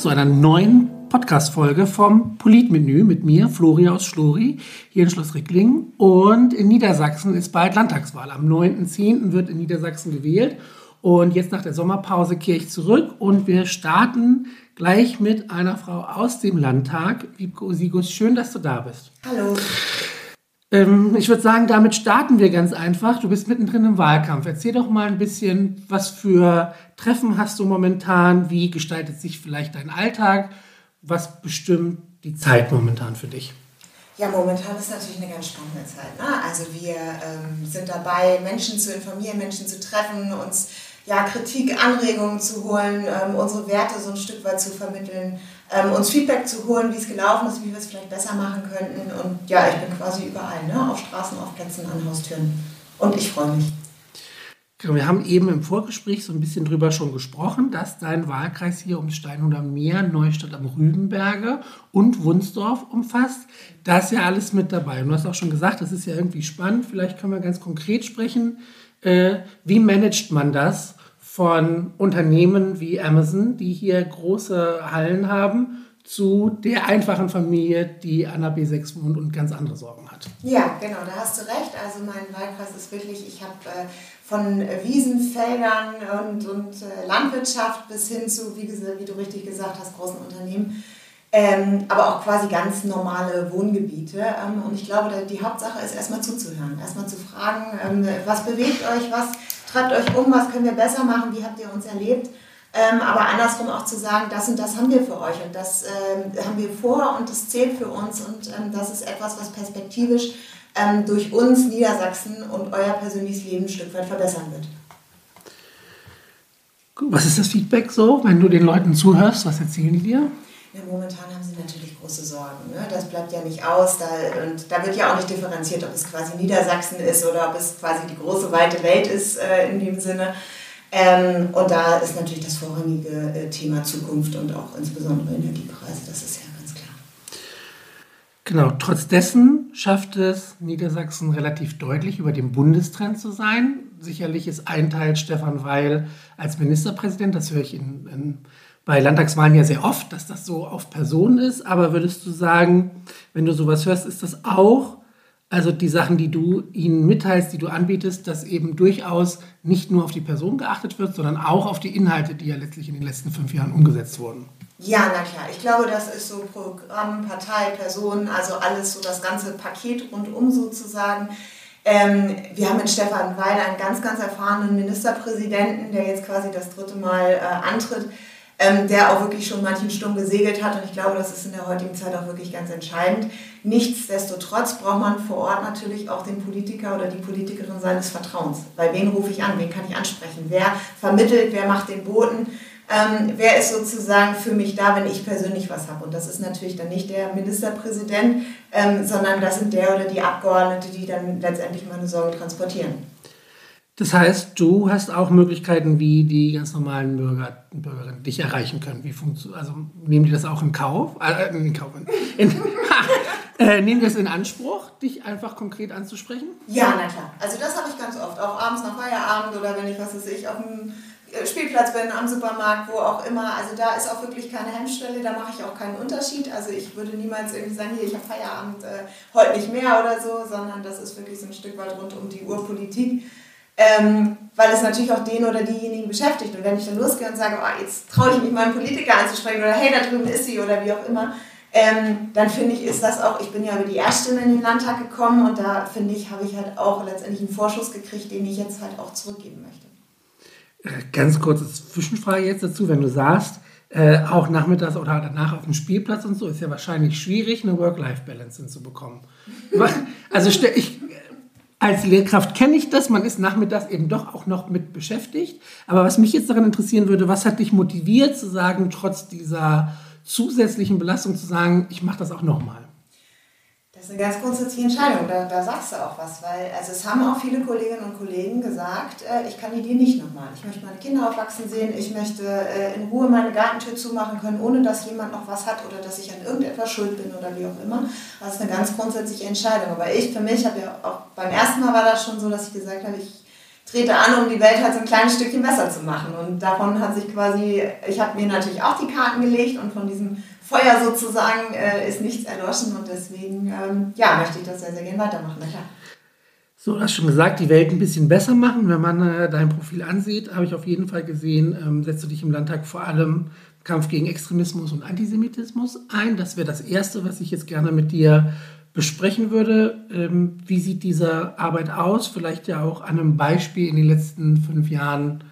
zu einer neuen Podcast-Folge vom Politmenü mit mir, Flori aus Schlori, hier in Schloss Ricklingen. Und in Niedersachsen ist bald Landtagswahl. Am 9.10. wird in Niedersachsen gewählt. Und jetzt nach der Sommerpause kehre ich zurück und wir starten gleich mit einer Frau aus dem Landtag. Wiebke Sigus, schön, dass du da bist. Hallo. Ähm, ich würde sagen, damit starten wir ganz einfach. Du bist mittendrin im Wahlkampf. Erzähl doch mal ein bisschen, was für Treffen hast du momentan? Wie gestaltet sich vielleicht dein Alltag? Was bestimmt die Zeit momentan für dich? Ja, momentan ist natürlich eine ganz spannende Zeit. Ne? Also wir ähm, sind dabei, Menschen zu informieren, Menschen zu treffen, uns ja, Kritik, Anregungen zu holen, ähm, unsere Werte so ein Stück weit zu vermitteln, ähm, uns Feedback zu holen, wie es gelaufen ist, wie wir es vielleicht besser machen könnten. Und ja, ich bin quasi überall, ne? auf Straßen, auf Plätzen, an Haustüren. Und ich freue mich. Wir haben eben im Vorgespräch so ein bisschen drüber schon gesprochen, dass dein Wahlkreis hier um Steinhuder Meer, Neustadt am Rübenberge und Wunsdorf umfasst. Da ist ja alles mit dabei. Und du hast auch schon gesagt, das ist ja irgendwie spannend. Vielleicht können wir ganz konkret sprechen. Äh, wie managt man das von Unternehmen wie Amazon, die hier große Hallen haben, zu der einfachen Familie, die an der B6 wohnt und ganz andere Sorgen hat. Ja, genau, da hast du recht. Also mein Wahlkreis ist wirklich, ich habe äh, von Wiesen, Feldern und, und äh, Landwirtschaft bis hin zu, wie, wie, du richtig gesagt hast, großen Unternehmen, ähm, aber auch quasi ganz normale Wohngebiete. Ähm, und ich glaube, die Hauptsache ist erstmal zuzuhören, erstmal zu fragen, ähm, was bewegt euch, was treibt euch um, was können wir besser machen, wie habt ihr uns erlebt. Ähm, aber andersrum auch zu sagen, das und das haben wir für euch und das ähm, haben wir vor und das zählt für uns und ähm, das ist etwas, was perspektivisch ähm, durch uns Niedersachsen und euer persönliches Leben ein Stück weit verbessern wird. Was ist das Feedback so, wenn du den Leuten zuhörst? Was erzählen die dir? Ja, momentan haben sie natürlich große Sorgen. Ne? Das bleibt ja nicht aus. Da, und da wird ja auch nicht differenziert, ob es quasi Niedersachsen ist oder ob es quasi die große, weite Welt ist äh, in dem Sinne. Ähm, und da ist natürlich das vorrangige äh, Thema Zukunft und auch insbesondere Energiepreise. Das ist ja ganz klar. Genau, trotz dessen schafft es Niedersachsen relativ deutlich über dem Bundestrend zu sein. Sicherlich ist ein Teil Stefan Weil als Ministerpräsident, das höre ich in, in bei Landtagswahlen ja sehr oft, dass das so auf Personen ist. Aber würdest du sagen, wenn du sowas hörst, ist das auch, also die Sachen, die du ihnen mitteilst, die du anbietest, dass eben durchaus nicht nur auf die Person geachtet wird, sondern auch auf die Inhalte, die ja letztlich in den letzten fünf Jahren umgesetzt wurden? Ja, na klar. Ich glaube, das ist so Programm, Partei, Personen, also alles so das ganze Paket rundum sozusagen. Ähm, wir haben mit Stefan Weil einen ganz, ganz erfahrenen Ministerpräsidenten, der jetzt quasi das dritte Mal äh, antritt ähm, der auch wirklich schon manchen Sturm gesegelt hat. Und ich glaube, das ist in der heutigen Zeit auch wirklich ganz entscheidend. Nichtsdestotrotz braucht man vor Ort natürlich auch den Politiker oder die Politikerin seines Vertrauens. Bei wen rufe ich an? Wen kann ich ansprechen? Wer vermittelt? Wer macht den Boten? Ähm, wer ist sozusagen für mich da, wenn ich persönlich was habe? Und das ist natürlich dann nicht der Ministerpräsident, ähm, sondern das sind der oder die Abgeordnete, die dann letztendlich meine Sorgen transportieren. Das heißt, du hast auch Möglichkeiten, wie die ganz normalen Bürger und Bürgerinnen dich erreichen können. Wie also nehmen die das auch in Kauf? Äh, in Kauf in, äh, nehmen die das in Anspruch, dich einfach konkret anzusprechen? Ja, na klar. Also das habe ich ganz oft. Auch abends nach Feierabend oder wenn ich, was weiß ich, auf dem äh, Spielplatz bin, am Supermarkt, wo auch immer. Also da ist auch wirklich keine Hemmschwelle, da mache ich auch keinen Unterschied. Also ich würde niemals irgendwie sagen, hier, ich habe Feierabend, äh, heute nicht mehr oder so, sondern das ist wirklich so ein Stück weit rund um die Uhr Politik ähm, weil es natürlich auch den oder diejenigen beschäftigt. Und wenn ich dann losgehe und sage, oh, jetzt traue ich mich mal einen Politiker anzusprechen oder hey, da drüben ist sie oder wie auch immer, ähm, dann finde ich, ist das auch, ich bin ja über die Erststimme in den Landtag gekommen und da finde ich, habe ich halt auch letztendlich einen Vorschuss gekriegt, den ich jetzt halt auch zurückgeben möchte. Äh, ganz kurze Zwischenfrage jetzt dazu, wenn du sagst, äh, auch nachmittags oder danach auf dem Spielplatz und so, ist ja wahrscheinlich schwierig, eine Work-Life-Balance hinzubekommen. also ich, als Lehrkraft kenne ich das, man ist nachmittags eben doch auch noch mit beschäftigt. Aber was mich jetzt daran interessieren würde, was hat dich motiviert zu sagen, trotz dieser zusätzlichen Belastung zu sagen, ich mache das auch nochmal? Das ist eine ganz grundsätzliche Entscheidung, da, da sagst du auch was, weil also es haben auch viele Kolleginnen und Kollegen gesagt, äh, ich kandidiere nicht nochmal. Ich möchte meine Kinder aufwachsen sehen, ich möchte äh, in Ruhe meine Gartentür zumachen können, ohne dass jemand noch was hat oder dass ich an irgendetwas schuld bin oder wie auch immer. Das ist eine ganz grundsätzliche Entscheidung. Aber ich für mich habe ja auch beim ersten Mal war das schon so, dass ich gesagt habe, ich trete an, um die Welt halt so ein kleines Stückchen besser zu machen. Und davon hat sich quasi, ich habe mir natürlich auch die Karten gelegt und von diesem Feuer sozusagen äh, ist nichts erloschen und deswegen ähm, ja, möchte ich das sehr, sehr gerne weitermachen. Klar. So, du hast schon gesagt, die Welt ein bisschen besser machen. Wenn man äh, dein Profil ansieht, habe ich auf jeden Fall gesehen, ähm, setzt du dich im Landtag vor allem Kampf gegen Extremismus und Antisemitismus ein. Das wäre das Erste, was ich jetzt gerne mit dir besprechen würde. Ähm, wie sieht diese Arbeit aus? Vielleicht ja auch an einem Beispiel in den letzten fünf Jahren,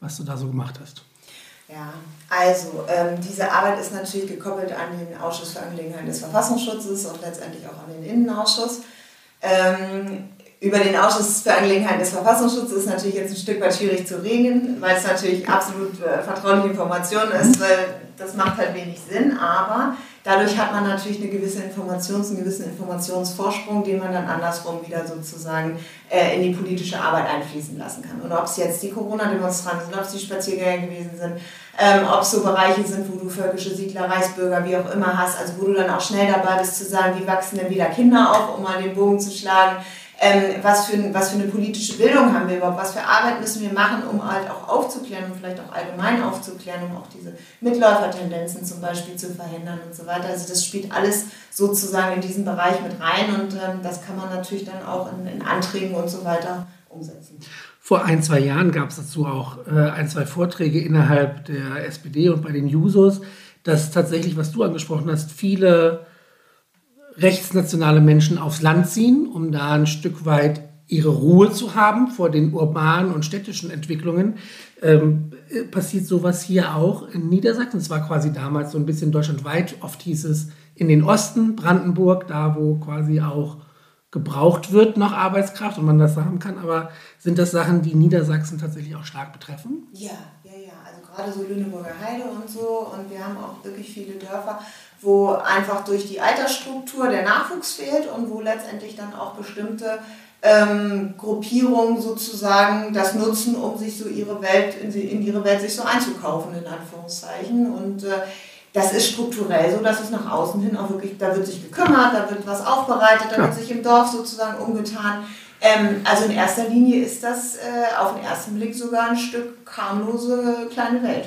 was du da so gemacht hast. Ja, also ähm, diese Arbeit ist natürlich gekoppelt an den Ausschuss für Angelegenheiten des Verfassungsschutzes und letztendlich auch an den Innenausschuss. Ähm, über den Ausschuss für Angelegenheiten des Verfassungsschutzes ist natürlich jetzt ein Stück weit schwierig zu reden, weil es natürlich absolut äh, vertrauliche Information ist, weil das macht halt wenig Sinn, aber dadurch hat man natürlich eine gewisse Informations-, einen gewissen Informationsvorsprung, den man dann andersrum wieder sozusagen äh, in die politische Arbeit einfließen lassen kann. Und ob es jetzt die Corona-Demonstranten sind, ob es die Spaziergänger gewesen sind, ähm, ob es so Bereiche sind, wo du völkische Siedler, Reichsbürger, wie auch immer hast, also wo du dann auch schnell dabei bist zu sagen, wie wachsen denn wieder Kinder auf, um mal den Bogen zu schlagen ähm, was, für, was für eine politische Bildung haben wir überhaupt, was für Arbeit müssen wir machen, um halt auch aufzuklären und vielleicht auch allgemein aufzuklären, um auch diese Mitläufertendenzen zum Beispiel zu verhindern und so weiter. Also das spielt alles sozusagen in diesen Bereich mit rein und ähm, das kann man natürlich dann auch in, in Anträgen und so weiter umsetzen. Vor ein, zwei Jahren gab es dazu auch äh, ein, zwei Vorträge innerhalb der SPD und bei den Jusos, dass tatsächlich, was du angesprochen hast, viele rechtsnationale Menschen aufs Land ziehen, um da ein Stück weit ihre Ruhe zu haben vor den urbanen und städtischen Entwicklungen. Ähm, passiert sowas hier auch in Niedersachsen? Es war quasi damals so ein bisschen deutschlandweit. Oft hieß es in den Osten, Brandenburg, da wo quasi auch gebraucht wird noch Arbeitskraft und man das sagen kann. Aber sind das Sachen, die Niedersachsen tatsächlich auch stark betreffen? Ja, ja, ja. Also gerade so Lüneburger Heide und so. Und wir haben auch wirklich viele Dörfer wo einfach durch die Altersstruktur der Nachwuchs fehlt und wo letztendlich dann auch bestimmte ähm, Gruppierungen sozusagen das nutzen, um sich so ihre Welt, in, in ihre Welt sich so einzukaufen, in Anführungszeichen. Und äh, das ist strukturell so, dass es nach außen hin auch wirklich, da wird sich gekümmert, da wird was aufbereitet, da wird sich im Dorf sozusagen umgetan. Ähm, also in erster Linie ist das äh, auf den ersten Blick sogar ein Stück harmlose kleine Welt.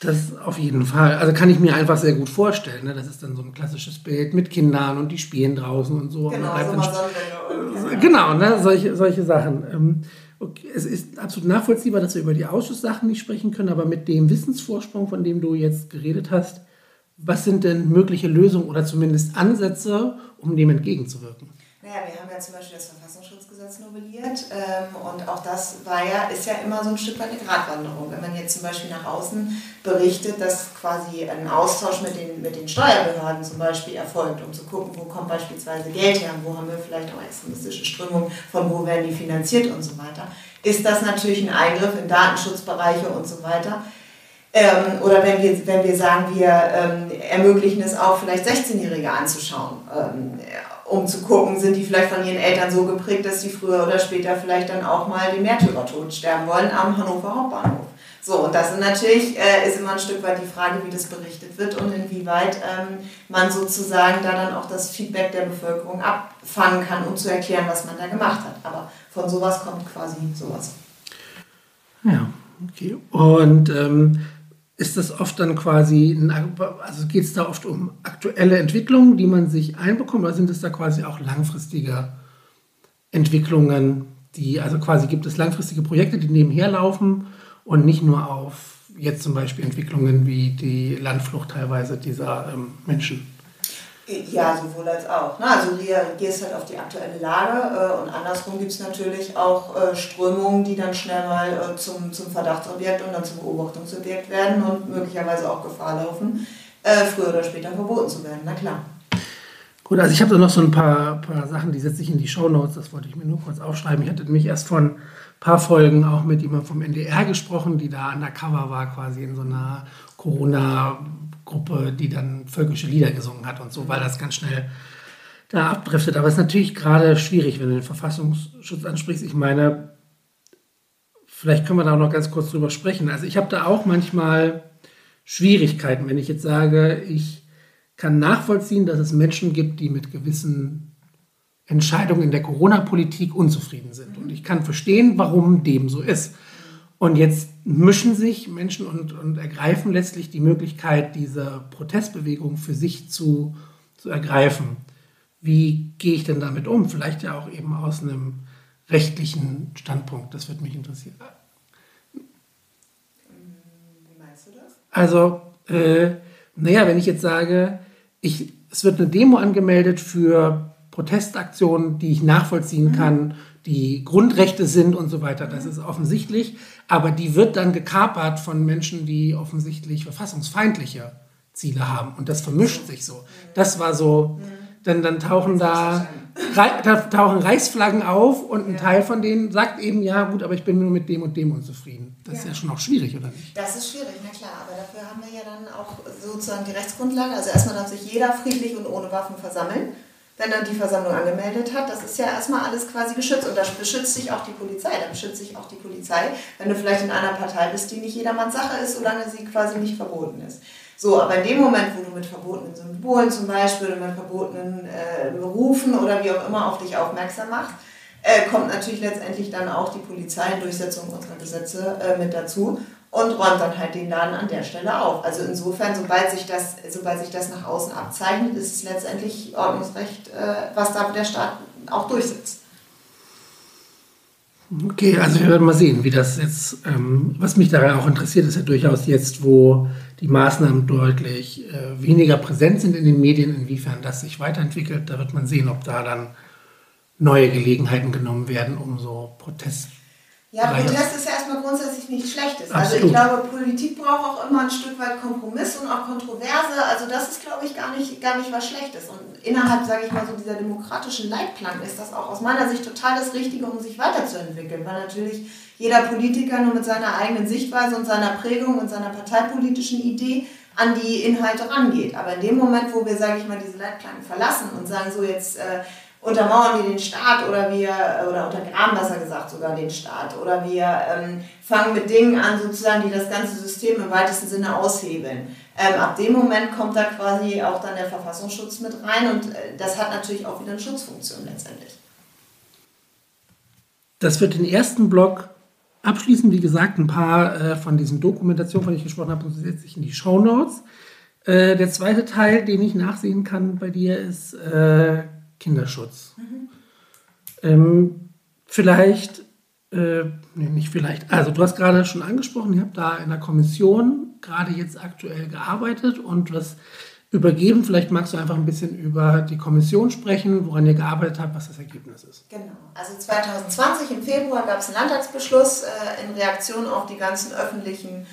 Das auf jeden Fall. Also kann ich mir einfach sehr gut vorstellen. Ne? Das ist dann so ein klassisches Bild mit Kindern und die spielen draußen und so. Genau, und so und, genau ne? solche, solche Sachen. Ähm, okay. Es ist absolut nachvollziehbar, dass wir über die Ausschusssachen nicht sprechen können, aber mit dem Wissensvorsprung, von dem du jetzt geredet hast, was sind denn mögliche Lösungen oder zumindest Ansätze, um dem entgegenzuwirken? Naja, wir haben ja zum Beispiel das Verfassungsschutzgesetz novelliert ähm, und auch das war ja, ist ja immer so ein Stück weit eine Gratwanderung. Wenn man jetzt zum Beispiel nach außen berichtet, dass quasi ein Austausch mit den, mit den Steuerbehörden zum Beispiel erfolgt, um zu gucken, wo kommt beispielsweise Geld her, wo haben wir vielleicht auch extremistische Strömungen, von wo werden die finanziert und so weiter, ist das natürlich ein Eingriff in Datenschutzbereiche und so weiter. Ähm, oder wenn wir, wenn wir sagen, wir ähm, ermöglichen es auch vielleicht 16-Jährige anzuschauen. Ähm, um zu gucken, sind die vielleicht von ihren Eltern so geprägt, dass sie früher oder später vielleicht dann auch mal den Märtyrertod sterben wollen am Hannover Hauptbahnhof. So, und das ist natürlich äh, ist immer ein Stück weit die Frage, wie das berichtet wird und inwieweit ähm, man sozusagen da dann auch das Feedback der Bevölkerung abfangen kann, um zu erklären, was man da gemacht hat. Aber von sowas kommt quasi sowas. Ja, okay. Und ähm, ist das oft dann quasi, also geht es da oft um aktuelle Entwicklungen, die man sich einbekommt, oder sind es da quasi auch langfristige Entwicklungen, die, also quasi gibt es langfristige Projekte, die nebenher laufen und nicht nur auf jetzt zum Beispiel Entwicklungen wie die Landflucht teilweise dieser ähm, Menschen? Ja, sowohl als auch. Ne? Also du reagierst halt auf die aktuelle Lage äh, und andersrum gibt es natürlich auch äh, Strömungen, die dann schnell mal äh, zum, zum Verdachtsobjekt und dann zum Beobachtungsobjekt werden und möglicherweise auch Gefahr laufen, früher oder später verboten zu werden. Na klar. Gut, also ich habe da noch so ein paar, paar Sachen, die setze ich in die Show Notes, das wollte ich mir nur kurz aufschreiben. Ich hatte nämlich erst von ein paar Folgen auch mit jemandem vom NDR gesprochen, die da undercover war, quasi in so einer Corona- Gruppe, die dann völkische Lieder gesungen hat und so, weil das ganz schnell da abdriftet. Aber es ist natürlich gerade schwierig, wenn du den Verfassungsschutz ansprichst. Ich meine, vielleicht können wir da auch noch ganz kurz drüber sprechen. Also ich habe da auch manchmal Schwierigkeiten, wenn ich jetzt sage, ich kann nachvollziehen, dass es Menschen gibt, die mit gewissen Entscheidungen in der Corona-Politik unzufrieden sind. Und ich kann verstehen, warum dem so ist. Und jetzt mischen sich Menschen und, und ergreifen letztlich die Möglichkeit, diese Protestbewegung für sich zu, zu ergreifen. Wie gehe ich denn damit um? Vielleicht ja auch eben aus einem rechtlichen Standpunkt. Das würde mich interessieren. Wie meinst du das? Also, äh, naja, wenn ich jetzt sage, ich, es wird eine Demo angemeldet für Protestaktionen, die ich nachvollziehen mhm. kann, die Grundrechte sind und so weiter, das ist offensichtlich, aber die wird dann gekapert von Menschen, die offensichtlich verfassungsfeindliche Ziele haben und das vermischt sich so. Das war so, denn dann tauchen da, da tauchen Reichsflaggen auf und ein. Teil von denen sagt eben, ja gut, aber ich bin nur mit dem und dem unzufrieden. Das ja. ist ja schon auch schwierig, oder nicht? Das ist schwierig, na klar, aber dafür haben wir ja dann auch sozusagen die Rechtsgrundlage. Also erstmal darf sich jeder friedlich und ohne Waffen versammeln wenn dann die Versammlung angemeldet hat, das ist ja erstmal alles quasi geschützt. Und da beschützt sich auch die Polizei. Da beschützt sich auch die Polizei, wenn du vielleicht in einer Partei bist, die nicht jedermanns Sache ist, solange sie quasi nicht verboten ist. So, aber in dem Moment, wo du mit verbotenen Symbolen zum Beispiel oder mit verbotenen äh, Berufen oder wie auch immer auf dich aufmerksam machst, äh, kommt natürlich letztendlich dann auch die Polizei in Durchsetzung unserer Gesetze äh, mit dazu und räumt dann halt den Laden an der Stelle auf. Also insofern, sobald sich das, sobald sich das nach außen abzeichnet, ist es letztendlich Ordnungsrecht, äh, was da der Staat auch durchsetzt. Okay, also wir werden mal sehen, wie das jetzt, ähm, was mich daran auch interessiert, ist ja durchaus jetzt, wo die Maßnahmen deutlich äh, weniger präsent sind in den Medien, inwiefern das sich weiterentwickelt. Da wird man sehen, ob da dann neue Gelegenheiten genommen werden, um so Protest ja, Protest ist ja erstmal grundsätzlich nichts Schlechtes. Also ich glaube, Politik braucht auch immer ein Stück weit Kompromiss und auch Kontroverse. Also das ist, glaube ich, gar nicht, gar nicht was Schlechtes. Und innerhalb, sage ich mal, so dieser demokratischen Leitplanken ist das auch aus meiner Sicht total das Richtige, um sich weiterzuentwickeln. Weil natürlich jeder Politiker nur mit seiner eigenen Sichtweise und seiner Prägung und seiner parteipolitischen Idee an die Inhalte rangeht. Aber in dem Moment, wo wir, sage ich mal, diese Leitplanken verlassen und sagen, so jetzt... Äh, untermauern wir den Staat oder wir, oder untergraben besser gesagt sogar den Staat oder wir ähm, fangen mit Dingen an, sozusagen, die das ganze System im weitesten Sinne aushebeln. Ähm, ab dem Moment kommt da quasi auch dann der Verfassungsschutz mit rein und äh, das hat natürlich auch wieder eine Schutzfunktion letztendlich. Das wird den ersten Block abschließen. Wie gesagt, ein paar äh, von diesen Dokumentationen, von denen ich gesprochen habe, setze ich in die Show Notes. Äh, der zweite Teil, den ich nachsehen kann bei dir, ist äh, Kinderschutz. Mhm. Ähm, vielleicht, äh, nee, nicht vielleicht, also du hast gerade schon angesprochen, ihr habt da in der Kommission gerade jetzt aktuell gearbeitet und was übergeben. Vielleicht magst du einfach ein bisschen über die Kommission sprechen, woran ihr gearbeitet habt, was das Ergebnis ist. Genau. Also 2020 im Februar gab es einen Landtagsbeschluss äh, in Reaktion auf die ganzen öffentlichen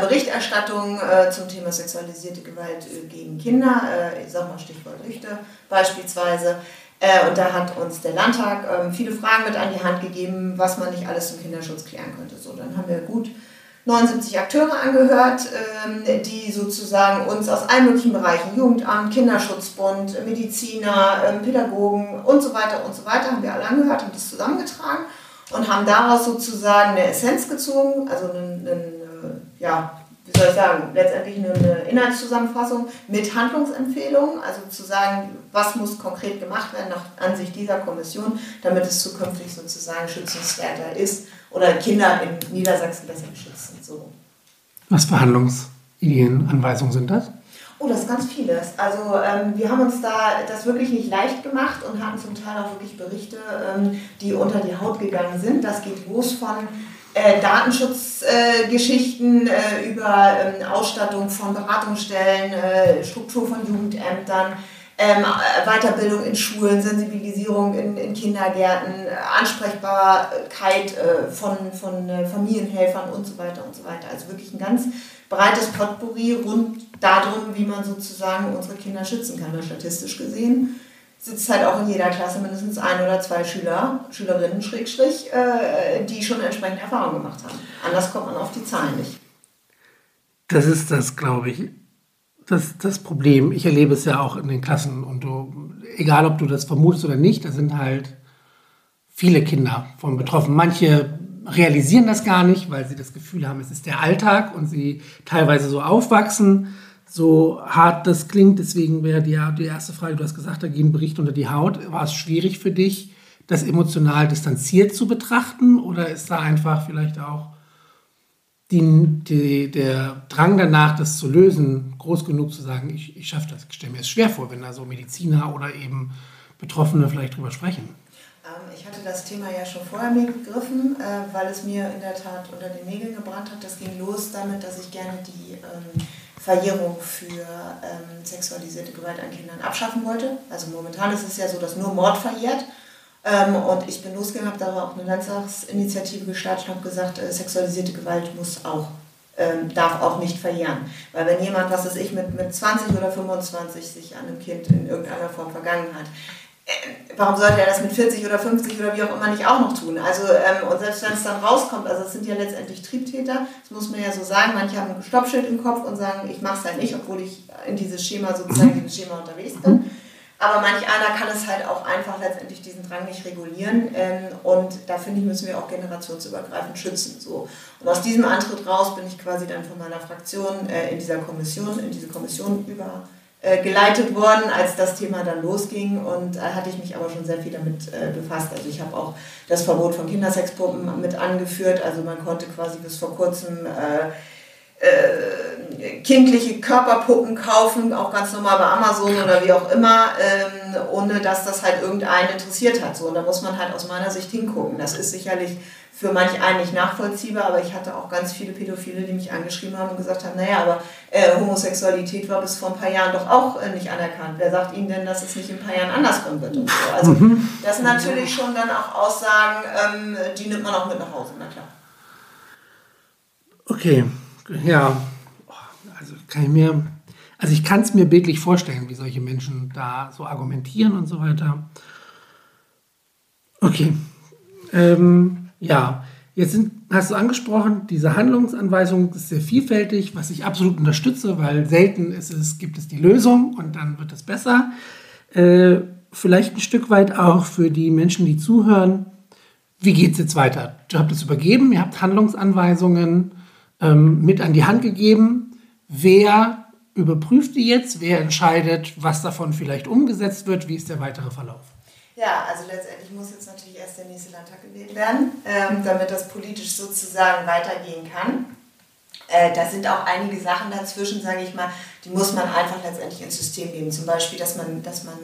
Berichterstattung äh, zum Thema sexualisierte Gewalt äh, gegen Kinder, äh, ich sag mal Stichwort Lüchte beispielsweise. Äh, und da hat uns der Landtag ähm, viele Fragen mit an die Hand gegeben, was man nicht alles zum Kinderschutz klären könnte. So, dann haben wir gut 79 Akteure angehört, ähm, die sozusagen uns aus allen möglichen Bereichen, Jugendamt, Kinderschutzbund, Mediziner, ähm, Pädagogen und so weiter und so weiter, haben wir alle angehört, haben das zusammengetragen und haben daraus sozusagen eine Essenz gezogen, also einen ja, wie soll ich sagen, letztendlich eine Inhaltszusammenfassung mit Handlungsempfehlungen, also zu sagen, was muss konkret gemacht werden nach Ansicht dieser Kommission, damit es zukünftig sozusagen schützenswerter ist oder Kinder in Niedersachsen besser geschützt sind. So. Was für Handlungsideen, Anweisungen sind das? Oh, das ist ganz vieles. Also ähm, wir haben uns da das wirklich nicht leicht gemacht und hatten zum Teil auch wirklich Berichte, ähm, die unter die Haut gegangen sind. Das geht los von äh, Datenschutzgeschichten äh, äh, über ähm, Ausstattung von Beratungsstellen, äh, Struktur von Jugendämtern, ähm, Weiterbildung in Schulen, Sensibilisierung in, in Kindergärten, Ansprechbarkeit äh, von, von Familienhelfern und so weiter und so weiter. Also wirklich ein ganz breites Potpourri rund darum, wie man sozusagen unsere Kinder schützen kann, statistisch gesehen sitzt halt auch in jeder Klasse mindestens ein oder zwei Schüler, Schülerinnen, Schrägstrich, äh, die schon entsprechende Erfahrungen gemacht haben. Anders kommt man auf die Zahlen nicht. Das ist das, glaube ich, das, das Problem. Ich erlebe es ja auch in den Klassen und du, egal ob du das vermutest oder nicht, da sind halt viele Kinder von betroffen. Manche realisieren das gar nicht, weil sie das Gefühl haben, es ist der Alltag und sie teilweise so aufwachsen So hart das klingt, deswegen wäre die, die erste Frage, du hast gesagt, da gehen Berichte unter die Haut. War es schwierig für dich, das emotional distanziert zu betrachten oder ist da einfach vielleicht auch die, die, der Drang danach, das zu lösen, groß genug zu sagen, ich, ich schaffe das. Ich stelle mir es schwer vor, wenn da so Mediziner oder eben Betroffene vielleicht drüber sprechen. Ähm, ich hatte das Thema ja schon vorher mir gegriffen, äh, weil es mir in der Tat unter den Nägeln gebrannt hat. Das ging los damit, dass ich gerne die ähm, Verjährung für ähm, sexualisierte Gewalt an Kindern abschaffen wollte. Also momentan ist es ja so, dass nur Mord verjährt. Ähm, und ich bin losgegangen, habe da auch eine Landtagsinitiative gestartet und habe gesagt, äh, sexualisierte Gewalt muss auch, ähm, darf auch nicht verjähren. Weil wenn jemand, was weiß ich, mit, mit 20 oder 25 sich an einem Kind in irgendeiner Form vergangen hat, warum sollte er das mit 40 oder 50 oder wie auch immer nicht auch noch tun? Also, ähm, und selbst wenn es dann rauskommt, also es sind ja letztendlich Triebtäter, das muss man ja so sagen, manche haben ein Stoppschild im Kopf und sagen, ich mache es halt nicht, obwohl ich in dieses Schema sozusagen, dieses Schema unterwegs bin. Aber manch einer kann es halt auch einfach letztendlich diesen Drang nicht regulieren. Ähm, und da finde ich, müssen wir auch generationsübergreifend schützen. So. Und aus diesem Antritt raus bin ich quasi dann von meiner Fraktion äh, in dieser Kommission, in diese Kommission übergeleitet äh, worden, als das Thema dann losging. Und äh, hatte ich mich aber schon sehr viel damit äh, befasst. Also ich habe auch das Verbot von Kindersexpuppen mit angeführt. Also man konnte quasi bis vor kurzem äh, äh, kindliche Körperpuppen kaufen, auch ganz normal bei Amazon oder wie auch immer, ähm, ohne dass das halt irgendeinen interessiert hat. So, und da muss man halt aus meiner Sicht hingucken. Das ist sicherlich für manch einen nicht nachvollziehbar, aber ich hatte auch ganz viele Pädophile, die mich angeschrieben haben und gesagt haben, naja, aber äh, Homosexualität war bis vor ein paar Jahren doch auch äh, nicht anerkannt. Wer sagt Ihnen denn, dass es nicht in ein paar Jahren anderskommen wird? Und so. Also mhm. das sind natürlich schon dann auch Aussagen, ähm, die nimmt man auch mit nach Hause, na klar. Okay, ja, also kann ich mir, also ich kann es mir bildlich vorstellen, wie solche Menschen da so argumentieren und so weiter. Okay, ähm, ja, jetzt sind, hast du angesprochen, diese Handlungsanweisung ist sehr vielfältig, was ich absolut unterstütze, weil selten ist es, gibt es die Lösung und dann wird es besser. Äh, vielleicht ein Stück weit auch für die Menschen, die zuhören. Wie geht es jetzt weiter? Ihr habt es übergeben, ihr habt Handlungsanweisungen ähm, mit an die Hand gegeben. Wer überprüft die jetzt? Wer entscheidet, was davon vielleicht umgesetzt wird? Wie ist der weitere Verlauf? Ja, also letztendlich muss jetzt natürlich erst der nächste Landtag gewählt werden, ähm, damit das politisch sozusagen weitergehen kann. Äh, da sind auch einige Sachen dazwischen, sage ich mal, die muss man einfach letztendlich ins System geben. Zum Beispiel, dass man, dass man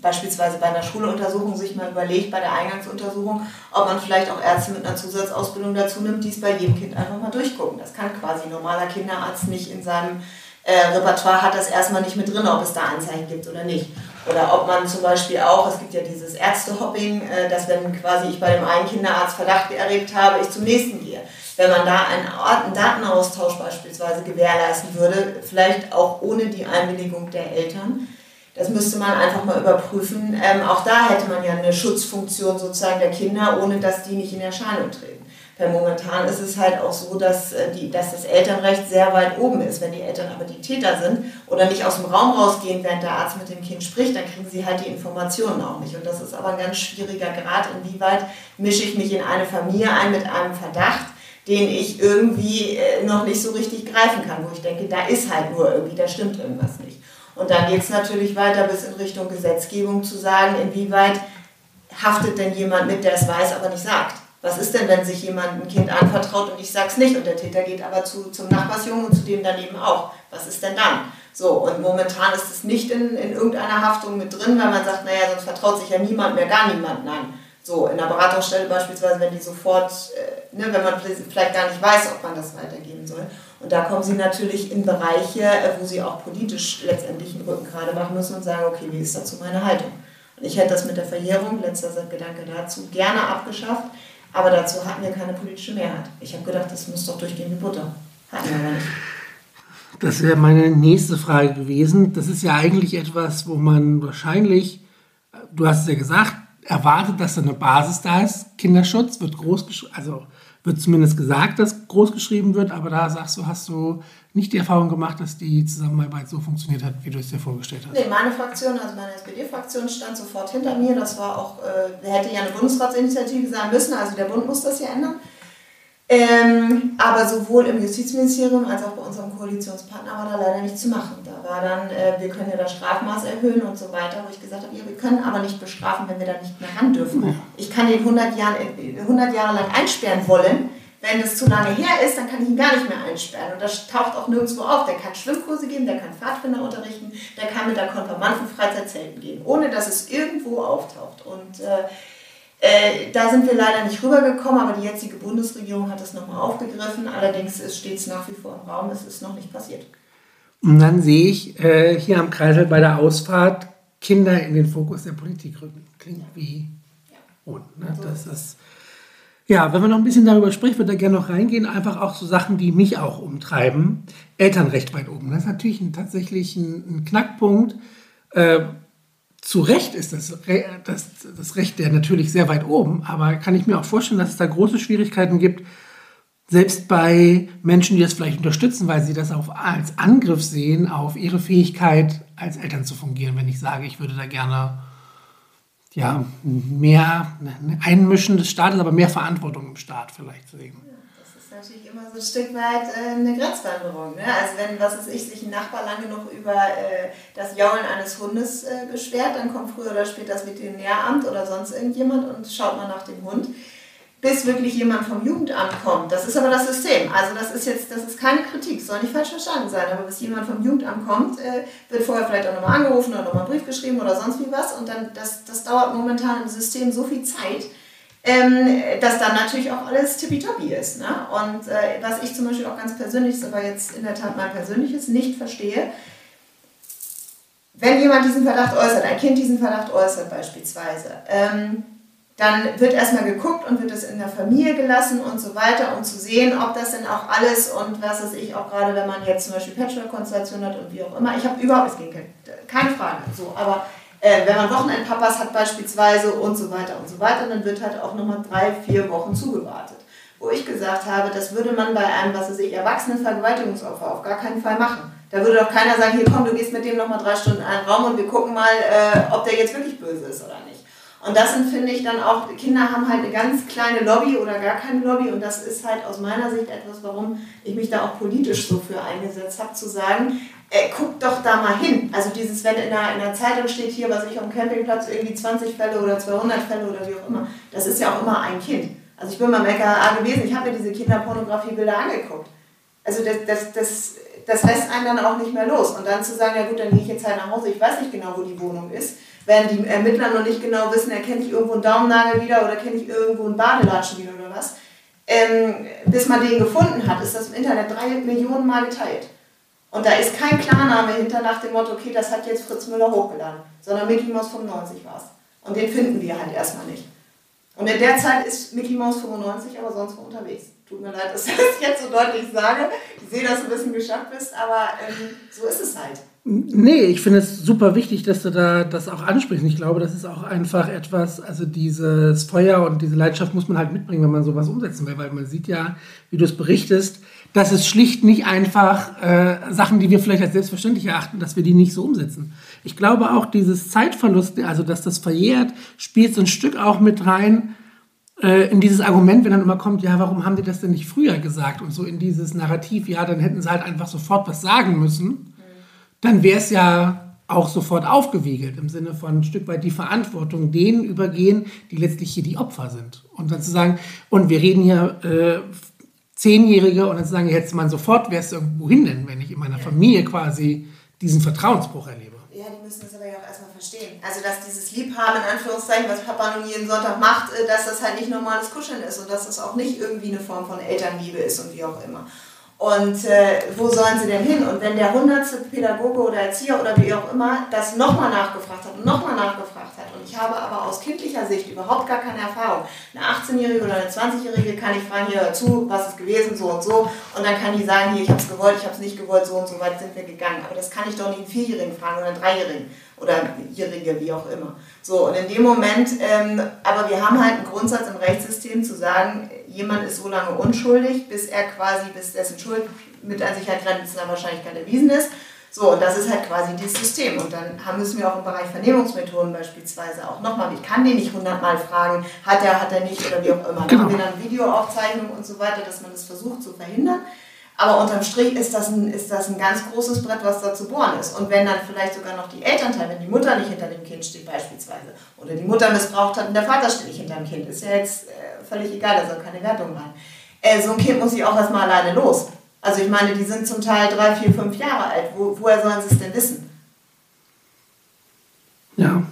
beispielsweise bei einer Schuluntersuchung sich mal überlegt, bei der Eingangsuntersuchung, ob man vielleicht auch Ärzte mit einer Zusatzausbildung dazu nimmt, die es bei jedem Kind einfach mal durchgucken. Das kann quasi ein normaler Kinderarzt nicht in seinem äh, Repertoire hat das erstmal nicht mit drin, ob es da Anzeichen gibt oder nicht. Oder ob man zum Beispiel auch, es gibt ja dieses Ärztehopping, äh, dass wenn quasi ich bei dem einen Kinderarzt Verdacht erregt habe, ich zum nächsten gehe wenn man da einen, einen Datenaustausch beispielsweise gewährleisten würde, vielleicht auch ohne die Einwilligung der Eltern. Das müsste man einfach mal überprüfen. Ähm, auch da hätte man ja eine Schutzfunktion sozusagen der Kinder, ohne dass die nicht in Erscheinung treten. Weil momentan ist es halt auch so, dass, äh, die, dass das Elternrecht sehr weit oben ist. Wenn die Eltern aber die Täter sind oder nicht aus dem Raum rausgehen, während der Arzt mit dem Kind spricht, dann kriegen sie halt die Informationen auch nicht. Und das ist aber ein ganz schwieriger Grad, inwieweit mische ich mich in eine Familie ein mit einem Verdacht den ich irgendwie äh, noch nicht so richtig greifen kann, wo ich denke, da ist halt nur irgendwie, da stimmt irgendwas nicht. Und dann geht es natürlich weiter bis in Richtung Gesetzgebung zu sagen, inwieweit haftet denn jemand mit, der es weiß, aber nicht sagt. Was ist denn, wenn sich jemand ein Kind anvertraut und ich sag's nicht und der Täter geht aber zu, zum Nachbarsjungen und zu dem daneben auch? Was ist denn dann? So, und momentan ist es nicht in, in irgendeiner Haftung mit drin, weil man sagt, naja, sonst vertraut sich ja niemand mehr, gar niemand. Nein. So, in der Beratungsstelle beispielsweise, wenn die sofort, äh, ne, wenn man vielleicht gar nicht weiß, ob man das weitergeben soll. Und da kommen sie natürlich in Bereiche, äh, wo sie auch politisch letztendlich einen Rücken gerade machen müssen und sagen, okay, wie ist dazu meine Haltung? Und ich hätte das mit der Verjährung, letzter Gedanke dazu, gerne abgeschafft, aber dazu hatten wir keine politische Mehrheit. Ich habe gedacht, das muss doch durchgehen wie Butter. Hatten wir aber nicht. Das wäre meine nächste Frage gewesen. Das ist ja eigentlich etwas, wo man wahrscheinlich, du hast es ja gesagt, erwartet, dass da eine Basis da ist. Kinderschutz wird groß also wird zumindest gesagt, dass groß geschrieben wird, aber da sagst du, hast du nicht die Erfahrung gemacht, dass die Zusammenarbeit so funktioniert hat, wie du es dir vorgestellt hast? Nee, meine Fraktion, also meine SPD-Fraktion stand sofort hinter mir. Das war auch, äh, hätte ja eine Bundesratsinitiative sein müssen, also der Bund muss das ja ändern. Ähm, aber sowohl im Justizministerium als auch bei unserem Koalitionspartner war da leider nichts zu machen. Da war dann, äh, wir können ja das Strafmaß erhöhen und so weiter, wo ich gesagt habe, ja, wir können aber nicht bestrafen, wenn wir da nicht mehr ran dürfen. Ich kann den 100, Jahren, 100 Jahre lang einsperren wollen. Wenn es zu lange her ist, dann kann ich ihn gar nicht mehr einsperren. Und das taucht auch nirgendwo auf. Der kann Schwimmkurse geben, der kann Pfadfinder unterrichten, der kann mit der Konfirmanden Freizeitzelten gehen, ohne dass es irgendwo auftaucht. Und äh, äh, da sind wir leider nicht rübergekommen, aber die jetzige Bundesregierung hat das nochmal aufgegriffen. Allerdings steht es nach wie vor im Raum, es ist noch nicht passiert. Und dann sehe ich äh, hier am Kreisel bei der Ausfahrt Kinder in den Fokus der Politik rücken. Klingt ja. wie ja. und. Ne? So das ist, ja, wenn wir noch ein bisschen darüber sprechen, würde ich gerne noch reingehen. Einfach auch so Sachen, die mich auch umtreiben. Elternrecht weit oben. Das ist natürlich ein, tatsächlich ein, ein Knackpunkt. Äh, zu Recht ist das, das, das Recht der natürlich sehr weit oben, aber kann ich mir auch vorstellen, dass es da große Schwierigkeiten gibt, selbst bei Menschen, die das vielleicht unterstützen, weil sie das auch als Angriff sehen auf ihre Fähigkeit, als Eltern zu fungieren. Wenn ich sage, ich würde da gerne ja, mehr Einmischen des Staates, aber mehr Verantwortung im Staat vielleicht sehen natürlich immer so ein Stück weit äh, eine Grenzwanderung. Ne? Also wenn, was weiß ich, sich ein Nachbar lange genug über äh, das Jaulen eines Hundes äh, beschwert, dann kommt früher oder später das Veterinäramt oder sonst irgendjemand und schaut mal nach dem Hund, bis wirklich jemand vom Jugendamt kommt. Das ist aber das System. Also das ist jetzt, das ist keine Kritik, soll nicht falsch verstanden sein, aber bis jemand vom Jugendamt kommt, äh, wird vorher vielleicht auch nochmal angerufen oder nochmal einen Brief geschrieben oder sonst wie was und dann, das, das dauert momentan im System so viel Zeit, ähm, dass dann natürlich auch alles tippitoppi ist. Ne? Und äh, was ich zum Beispiel auch ganz persönlich, aber jetzt in der Tat mein persönliches, nicht verstehe, wenn jemand diesen Verdacht äußert, ein Kind diesen Verdacht äußert beispielsweise, ähm, dann wird erstmal geguckt und wird es in der Familie gelassen und so weiter, um zu sehen, ob das denn auch alles und was weiß ich, auch gerade wenn man jetzt zum Beispiel Patchwork-Konstellation hat und wie auch immer. Ich habe überhaupt nichts gegen keine Frage, so, aber äh, wenn man Wochenendpapas hat beispielsweise und so weiter und so weiter, dann wird halt auch nochmal drei, vier Wochen zugewartet. Wo ich gesagt habe, das würde man bei einem, was weiß ich, erwachsenen Vergewaltigungsopfer auf gar keinen Fall machen. Da würde doch keiner sagen, hier komm, du gehst mit dem nochmal drei Stunden in einen Raum und wir gucken mal, äh, ob der jetzt wirklich böse ist oder nicht. Und das sind, finde ich, dann auch, Kinder haben halt eine ganz kleine Lobby oder gar keine Lobby und das ist halt aus meiner Sicht etwas, warum ich mich da auch politisch so für eingesetzt habe, zu sagen, äh, guck doch da mal hin. Also dieses, wenn in der, in der Zeitung steht hier, was ich am Campingplatz, irgendwie 20 Fälle oder 200 Fälle oder wie auch immer, das ist ja auch immer ein Kind. Also ich bin beim LKA gewesen, ich habe mir diese Kinderpornografie-Bilder angeguckt. Also das, das, das, das lässt einen dann auch nicht mehr los. Und dann zu sagen, ja gut, dann gehe ich jetzt halt nach Hause, ich weiß nicht genau, wo die Wohnung ist. Wenn die Ermittler noch nicht genau wissen, erkenne ich irgendwo einen Daumennagel wieder oder kenne ich irgendwo einen Badelatschen wieder oder was. Ähm, bis man den gefunden hat, ist das im Internet drei Millionen Mal geteilt. Und da ist kein Klarname hinter nach dem Motto, okay, das hat jetzt Fritz Müller hochgeladen, sondern Mickey Mouse 95 war es. Und den finden wir halt erstmal nicht. Und in der Zeit ist Mickey Mouse 95 aber sonst wo unterwegs. Tut mir leid, dass ich das jetzt so deutlich sage. Ich sehe, dass du ein bisschen geschafft bist, aber ähm, so ist es halt. Nee, ich finde es super wichtig, dass du da das auch ansprichst. Ich glaube, das ist auch einfach etwas, also dieses Feuer und diese Leidenschaft muss man halt mitbringen, wenn man sowas umsetzen will, weil man sieht ja, wie du es berichtest, dass es schlicht nicht einfach äh, Sachen, die wir vielleicht als selbstverständlich erachten, dass wir die nicht so umsetzen. Ich glaube auch, dieses Zeitverlust, also dass das verjährt, spielt so ein Stück auch mit rein äh, in dieses Argument, wenn dann immer kommt, ja, warum haben die das denn nicht früher gesagt? Und so in dieses Narrativ, ja, dann hätten sie halt einfach sofort was sagen müssen. Dann wäre es ja auch sofort aufgewiegelt im Sinne von ein Stück weit die Verantwortung denen übergehen, die letztlich hier die Opfer sind. Und dann zu sagen, und wir reden hier äh, Zehnjährige und dann sagen, jetzt man sofort, wärst du irgendwo hin denn, wenn ich in meiner Familie quasi diesen Vertrauensbruch erlebe. Ja, die müssen das aber ja auch erstmal verstehen. Also, dass dieses Liebhaben, in Anführungszeichen, was Papa nun jeden Sonntag macht, äh, dass das halt nicht normales Kuscheln ist und dass das auch nicht irgendwie eine Form von Elternliebe ist und wie auch immer. Und äh, wo sollen sie denn hin? Und wenn der hundertste Pädagoge oder Erzieher oder wie auch immer das nochmal nachgefragt hat und nochmal nachgefragt hat, und ich habe aber aus kindlicher Sicht überhaupt gar keine Erfahrung. Eine 18-Jährige oder eine 20-Jährige kann ich fragen, hier zu, was ist gewesen, so und so. Und dann kann die sagen, hier, ich habe es gewollt, ich habe es nicht gewollt, so und so weit sind wir gegangen. Aber das kann ich doch nicht einen Vierjährigen fragen oder einen Dreijährigen oder Jährige, wie auch immer. So, und in dem Moment, ähm, aber wir haben halt einen Grundsatz im Rechtssystem zu sagen, jemand ist so lange unschuldig, bis er quasi, bis dessen Schuld mit an Sicherheit grenzender Wahrscheinlichkeit erwiesen ist. So, und das ist halt quasi dieses System. Und dann müssen wir auch im Bereich Vernehmungsmethoden beispielsweise auch nochmal, ich kann den nicht hundertmal fragen, hat er, hat er nicht oder wie auch immer. Genau. Dann haben wir dann Videoaufzeichnungen und so weiter, dass man das versucht zu verhindern. Aber unterm Strich ist das, ein, ist das ein ganz großes Brett, was da zu bohren ist. Und wenn dann vielleicht sogar noch die Elternteile, wenn die Mutter nicht hinter dem Kind steht beispielsweise, oder die Mutter missbraucht hat und der Vater steht nicht hinter dem Kind, ist ja jetzt äh, völlig egal, da soll keine Wertung rein. Äh, so ein Kind muss sich auch erstmal alleine los. Also ich meine, die sind zum Teil drei, vier, fünf Jahre alt. Wo, woher sollen sie es denn wissen? Ja.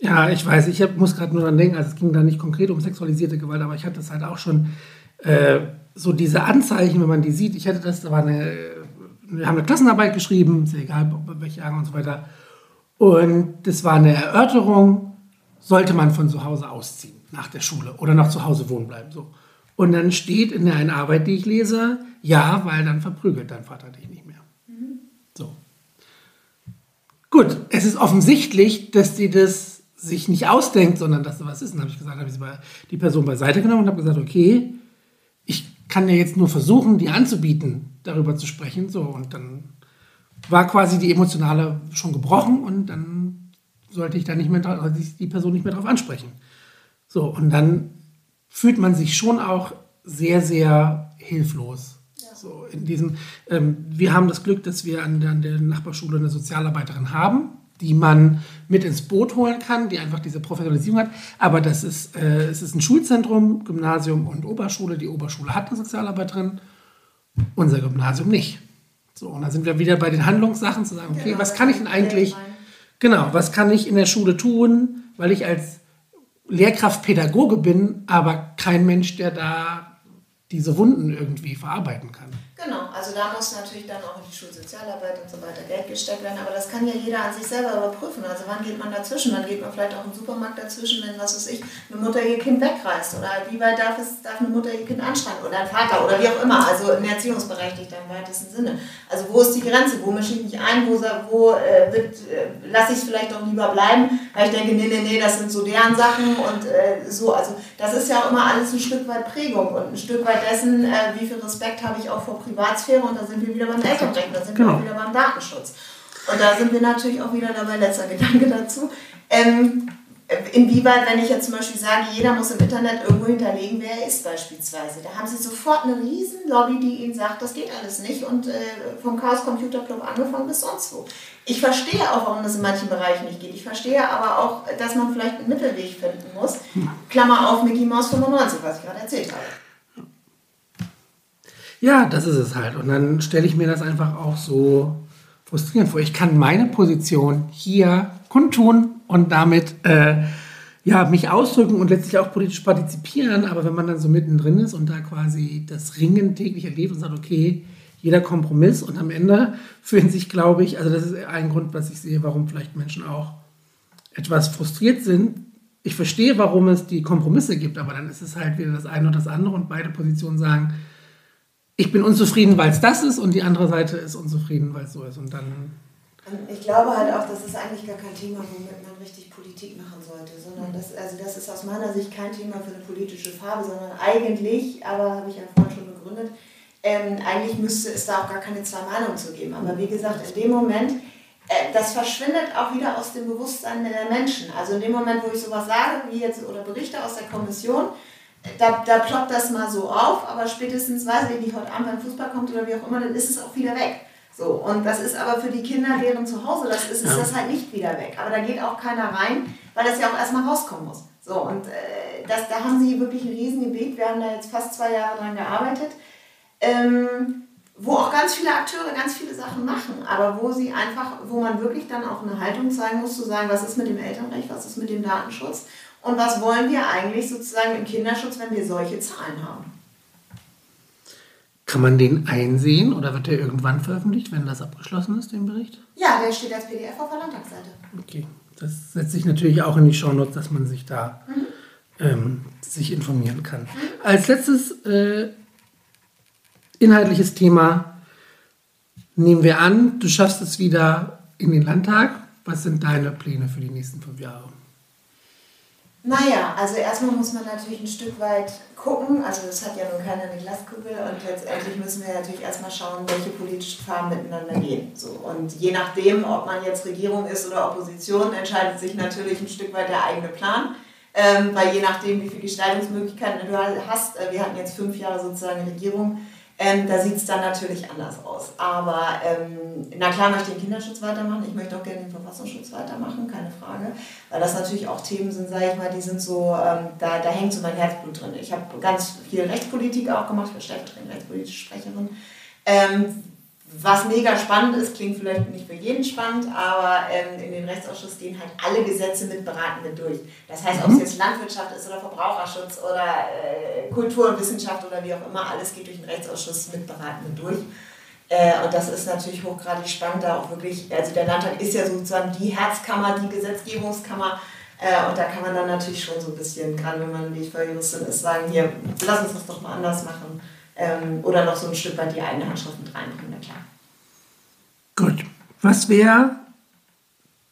Ja, ich weiß, ich hab, muss gerade nur daran denken, also es ging da nicht konkret um sexualisierte Gewalt, aber ich hatte es halt auch schon äh, so diese Anzeichen, wenn man die sieht. Ich hatte das, da war eine, wir haben eine Klassenarbeit geschrieben, ist ja egal, welche Jahre und so weiter. Und das war eine Erörterung, sollte man von zu Hause ausziehen nach der Schule oder noch zu Hause wohnen bleiben. So. Und dann steht in der einen Arbeit, die ich lese, ja, weil dann verprügelt dein Vater dich nicht mehr. Mhm. So. Gut, es ist offensichtlich, dass sie das sich nicht ausdenkt, sondern dass da was ist. Und habe ich gesagt, habe ich die Person beiseite genommen und habe gesagt, okay, ich kann ja jetzt nur versuchen, die anzubieten, darüber zu sprechen. So, und dann war quasi die emotionale schon gebrochen und dann sollte ich da nicht mehr, die Person nicht mehr darauf ansprechen. So, und dann fühlt man sich schon auch sehr, sehr hilflos. So in diesem, ähm, wir haben das Glück, dass wir an der, an der Nachbarschule eine Sozialarbeiterin haben, die man mit ins Boot holen kann, die einfach diese Professionalisierung hat. Aber das ist, äh, es ist ein Schulzentrum, Gymnasium und Oberschule. Die Oberschule hat eine Sozialarbeiterin, unser Gymnasium nicht. So, und dann sind wir wieder bei den Handlungssachen zu sagen, okay, genau, was kann ich denn eigentlich, genau, was kann ich in der Schule tun, weil ich als Lehrkraft Pädagoge bin, aber kein Mensch, der da diese Wunden irgendwie verarbeiten kann. Genau, also da muss natürlich dann auch in die Schulsozialarbeit und so weiter Geld gesteckt werden, aber das kann ja jeder an sich selber überprüfen. Also wann geht man dazwischen? Wann geht man vielleicht auch im Supermarkt dazwischen, wenn, was weiß ich, eine Mutter ihr Kind wegreißt? Oder wie weit darf, es, darf eine Mutter ihr Kind anschreien? Oder ein Vater oder wie auch immer, also ein Erziehungsberechtigter im weitesten Sinne. Also wo ist die Grenze? Wo mische ich mich ein? Wo, wo äh, äh, lasse ich es vielleicht auch lieber bleiben? Weil ich denke, nee, nee, nee, das sind so deren Sachen und äh, so. Also das ist ja auch immer alles ein Stück weit Prägung und ein Stück weit dessen, äh, wie viel Respekt habe ich auch vor Privatsphäre und da sind wir wieder beim Elternrecht, da sind genau. wir auch wieder beim Datenschutz. Und da sind wir natürlich auch wieder dabei, letzter Gedanke dazu. Ähm, inwieweit, wenn ich jetzt zum Beispiel sage, jeder muss im Internet irgendwo hinterlegen, wer er ist beispielsweise, da haben sie sofort eine riesen Lobby, die ihnen sagt, das geht alles nicht und äh, vom Chaos Computer Club angefangen bis sonst wo. Ich verstehe auch, warum das in manchen Bereichen nicht geht. Ich verstehe aber auch, dass man vielleicht einen Mittelweg finden muss. Klammer auf Mickey Mouse 95, was ich gerade erzählt habe. Ja, das ist es halt. Und dann stelle ich mir das einfach auch so frustrierend vor. Ich kann meine Position hier kundtun und damit äh, ja, mich ausdrücken und letztlich auch politisch partizipieren. Aber wenn man dann so mittendrin ist und da quasi das Ringen täglich erlebt und sagt, okay, jeder Kompromiss und am Ende fühlen sich, glaube ich, also das ist ein Grund, was ich sehe, warum vielleicht Menschen auch etwas frustriert sind. Ich verstehe, warum es die Kompromisse gibt, aber dann ist es halt wieder das eine und das andere und beide Positionen sagen, ich bin unzufrieden, weil es das ist und die andere Seite ist unzufrieden, weil es so ist. Und dann. Ich glaube halt auch, das ist eigentlich gar kein Thema, womit man richtig Politik machen sollte, sondern das, also das ist aus meiner Sicht kein Thema für eine politische Farbe, sondern eigentlich, aber habe ich ja vorhin schon begründet, ähm, eigentlich müsste es da auch gar keine zwei Meinungen zu geben. Aber wie gesagt, in dem Moment, äh, das verschwindet auch wieder aus dem Bewusstsein der Menschen. Also in dem Moment, wo ich sowas sage, wie jetzt oder berichte aus der Kommission, da, da ploppt das mal so auf, aber spätestens, weiß ich nicht, heute Abend, wenn Fußball kommt oder wie auch immer, dann ist es auch wieder weg. So, und das ist aber für die Kinder, deren zu Hause das ist, ist ja. das halt nicht wieder weg. Aber da geht auch keiner rein, weil das ja auch erstmal rauskommen muss. So, und äh, das, da haben sie wirklich ein Riesengebiet. Wir haben da jetzt fast zwei Jahre dran gearbeitet. Ähm, wo auch ganz viele Akteure ganz viele Sachen machen, aber wo sie einfach, wo man wirklich dann auch eine Haltung zeigen muss, zu sagen, was ist mit dem Elternrecht, was ist mit dem Datenschutz und was wollen wir eigentlich sozusagen im Kinderschutz, wenn wir solche Zahlen haben? Kann man den einsehen oder wird der irgendwann veröffentlicht, wenn das abgeschlossen ist, den Bericht? Ja, der steht als PDF auf der Landtagsseite. Okay, das setzt sich natürlich auch in die Shownotes, dass man sich da mhm. ähm, sich informieren kann. Mhm. Als letztes äh, inhaltliches Thema nehmen wir an, du schaffst es wieder in den Landtag. Was sind deine Pläne für die nächsten fünf Jahre? Naja, also erstmal muss man natürlich ein Stück weit gucken. Also das hat ja nun keiner eine Glaskugel und letztendlich müssen wir natürlich erstmal schauen, welche politischen Farben miteinander gehen. So, und je nachdem, ob man jetzt Regierung ist oder Opposition, entscheidet sich natürlich ein Stück weit der eigene Plan. Ähm, weil je nachdem, wie viele Gestaltungsmöglichkeiten du hast, äh, wir hatten jetzt fünf Jahre sozusagen Regierung, ähm, da sieht es dann natürlich anders aus. Aber ähm, na klar möchte ich den Kinderschutz weitermachen. Ich möchte auch gerne den Verfassungsschutz weitermachen, keine Frage. Weil das natürlich auch Themen sind, sage ich mal, die sind so, ähm, da, da hängt so mein Herzblut drin. Ich habe ganz viel Rechtspolitik auch gemacht, ich bin stellvertretende rechtspolitische Sprecherin. Ähm, was mega spannend ist, klingt vielleicht nicht für jeden spannend, aber ähm, in den Rechtsausschuss gehen halt alle Gesetze mit beraten mit durch. Das heißt, ob es mhm. jetzt Landwirtschaft ist oder Verbraucherschutz oder äh, Kultur und Wissenschaft oder wie auch immer, alles geht durch den Rechtsausschuss mit beraten mit durch. Äh, und das ist natürlich hochgradig spannend, da auch wirklich, also der Landtag ist ja sozusagen die Herzkammer, die Gesetzgebungskammer. Äh, und da kann man dann natürlich schon so ein bisschen, gerade wenn man nicht Juristin ist, sagen, hier, lass uns das doch mal anders machen ähm, oder noch so ein Stück weit die eigene Handschrift mit reinbringen, na klar. Gut. Was wäre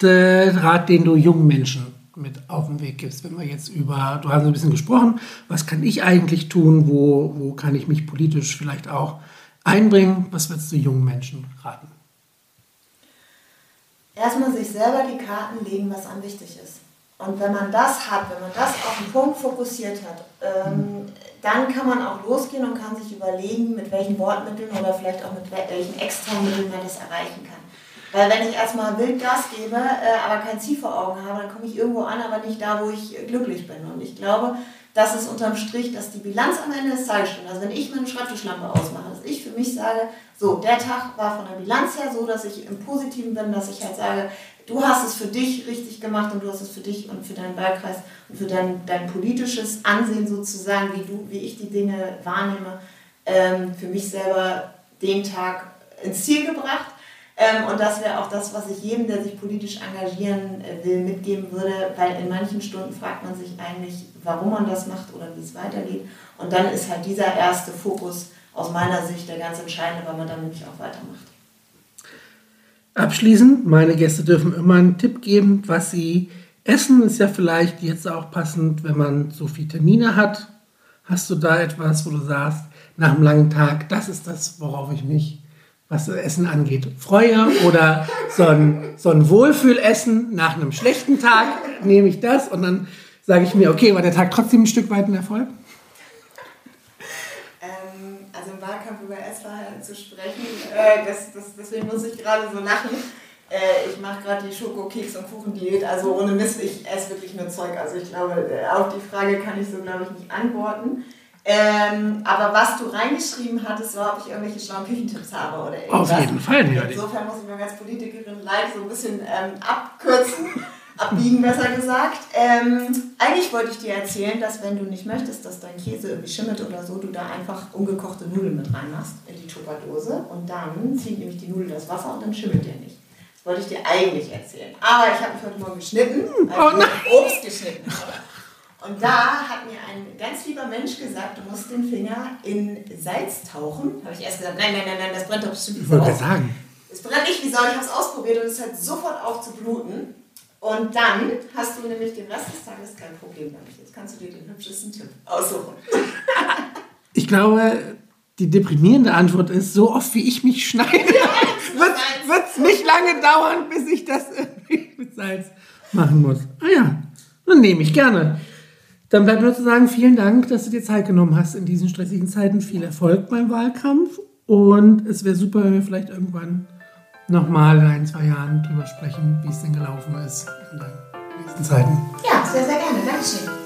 der Rat, den du jungen Menschen mit auf den Weg gibst, wenn wir jetzt über, du hast ein bisschen gesprochen, was kann ich eigentlich tun, wo, wo kann ich mich politisch vielleicht auch einbringen, was würdest du jungen Menschen raten? Erstmal sich selber die Karten legen, was am wichtig ist. Und wenn man das hat, wenn man das auf den Punkt fokussiert hat, ähm, dann kann man auch losgehen und kann sich überlegen, mit welchen Wortmitteln oder vielleicht auch mit welchen externen Mitteln man das erreichen kann. Weil wenn ich erstmal wild Gas gebe, äh, aber kein Ziel vor Augen habe, dann komme ich irgendwo an, aber nicht da, wo ich glücklich bin. Und ich glaube, das ist unterm Strich, dass die Bilanz am Ende des Tages stimmt. Also wenn ich meine Schreibtischlampe ausmache, dass ich für mich sage, so, der Tag war von der Bilanz her so, dass ich im Positiven bin, dass ich halt sage, du hast es für dich richtig gemacht und du hast es für dich und für deinen Wahlkreis und für dein, dein politisches Ansehen sozusagen, wie, du, wie ich die Dinge wahrnehme, ähm, für mich selber den Tag ins Ziel gebracht. Ähm, und das wäre auch das, was ich jedem, der sich politisch engagieren äh, will, mitgeben würde, weil in manchen Stunden fragt man sich eigentlich, warum man das macht oder wie es weitergeht. Und dann ist halt dieser erste Fokus aus meiner Sicht der ganz entscheidende, weil man dann nämlich auch weitermacht. Abschließend, meine Gäste dürfen immer einen Tipp geben, was sie essen. Ist ja vielleicht jetzt auch passend, wenn man so viele Termine hat. Hast du da etwas, wo du sagst, nach einem langen Tag, das ist das, worauf ich mich, was das Essen angeht, freue? Oder so ein, so ein Wohlfühlessen nach einem schlechten Tag nehme ich das und dann sage ich mir, okay, war der Tag trotzdem ein Stück weit ein Erfolg? Zu sprechen. Äh, das, das, deswegen muss ich gerade so lachen. Äh, ich mache gerade die Schoko-Keks- und Kuchendiät. Also ohne Mist, ich esse wirklich nur Zeug. Also ich glaube, äh, auf die Frage kann ich so, glaube ich, nicht antworten. Ähm, aber was du reingeschrieben hattest, war, ob ich irgendwelche schlauen Küchentipps habe oder irgendwas. Auf jeden Fall, ja. Insofern muss ich mir als Politikerin leid so ein bisschen ähm, abkürzen abbiegen, besser gesagt. Ähm, eigentlich wollte ich dir erzählen, dass wenn du nicht möchtest, dass dein Käse irgendwie schimmelt oder so, du da einfach ungekochte Nudeln mit reinmachst in die Tupperdose und dann zieht nämlich die Nudel das Wasser und dann schimmelt der nicht. Das wollte ich dir eigentlich erzählen. Aber ich habe mich heute Morgen geschnitten, weil ich oh Obst geschnitten habe. Und da hat mir ein ganz lieber Mensch gesagt, du musst den Finger in Salz tauchen. Habe ich erst gesagt, nein, nein, nein, nein, das brennt doch bestimmt. Ich wollte sagen. Es brennt nicht wie Sau, ich habe es ausprobiert und es hört sofort auf zu bluten. Und dann hast du nämlich den Rest des Tages kein Problem damit. Jetzt kannst du dir den hübschesten Tipp aussuchen. ich glaube, die deprimierende Antwort ist, so oft wie ich mich schneide, wird es nicht lange dauern, bis ich das mit Salz machen muss. Ah ja, dann nehme ich gerne. Dann bleibt nur zu sagen, vielen Dank, dass du dir Zeit genommen hast in diesen stressigen Zeiten. Viel Erfolg beim Wahlkampf. Und es wäre super, wenn wir vielleicht irgendwann nochmal in ein, zwei Jahren drüber sprechen, wie es denn gelaufen ist in den nächsten Zeiten. Ja, sehr, sehr gerne. Dankeschön.